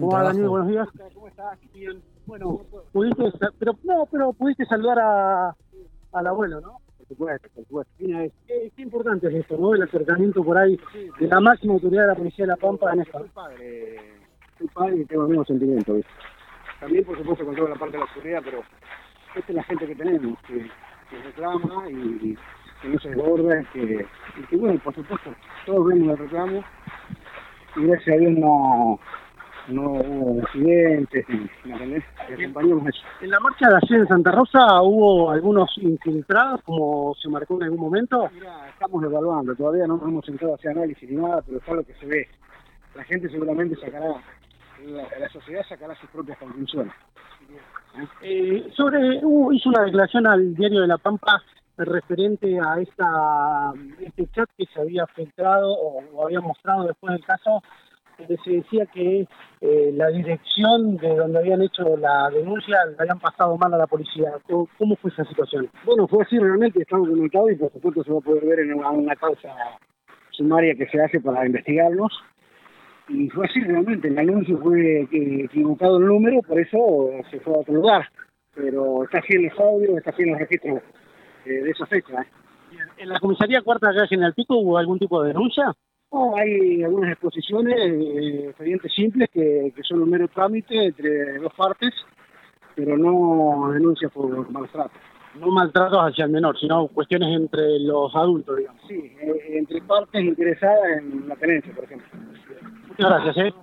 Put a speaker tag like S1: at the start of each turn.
S1: ¿Cómo va, Daniel? Buenos días. ¿Cómo estás? Bien. Bueno, pudiste, pero no, pero pudiste saludar a, al abuelo, ¿no?
S2: Por supuesto, por supuesto.
S1: Mira, es, qué, qué importante es esto, ¿no? El acercamiento por ahí de la máxima autoridad de la Policía de La Pampa en esta.
S2: Soy padre, soy padre y tengo el mismo sentimiento, ¿viste? También, por supuesto, con toda la parte de la seguridad, pero esta es la gente que tenemos, que, que reclama y que no se desborda, que, y que, bueno, por supuesto, todos vemos el reclamo y gracias a Dios no, no hubo accidentes, acompañamos eso.
S1: En la marcha de ayer en Santa Rosa hubo algunos infiltrados, como se marcó en algún momento.
S2: Mira, estamos evaluando, todavía no nos hemos sentado a hacer análisis ni nada, pero es lo que se ve. La gente seguramente sacará, la, la sociedad sacará sus propias conclusiones.
S1: Eh, sobre hubo- hizo una declaración al diario de La Pampa referente a esta este chat que se había filtrado o, o había mostrado después del caso, donde se decía que eh, la dirección de donde habían hecho la denuncia la habían pasado mal a la policía. ¿Cómo, cómo fue esa situación?
S2: Bueno, fue así realmente, estamos comunicados y por supuesto se va a poder ver en una, una causa sumaria que se hace para investigarlos. Y fue así realmente, el anuncio fue que- equivocado el número, por eso se fue a otro lugar. Pero está así en los audios, está así en los registros eh, de esa fecha. ¿eh?
S1: ¿En la comisaría cuarta acá de General Pico hubo algún tipo de denuncia?
S2: No, hay algunas exposiciones, eh, expedientes simples que, que son un mero trámite entre dos partes, pero no denuncias por maltrato.
S1: No maltratos hacia el menor, sino cuestiones entre los adultos, digamos.
S2: Sí, eh, entre partes interesadas en la tenencia, por ejemplo.
S1: Muchas gracias, ¿eh?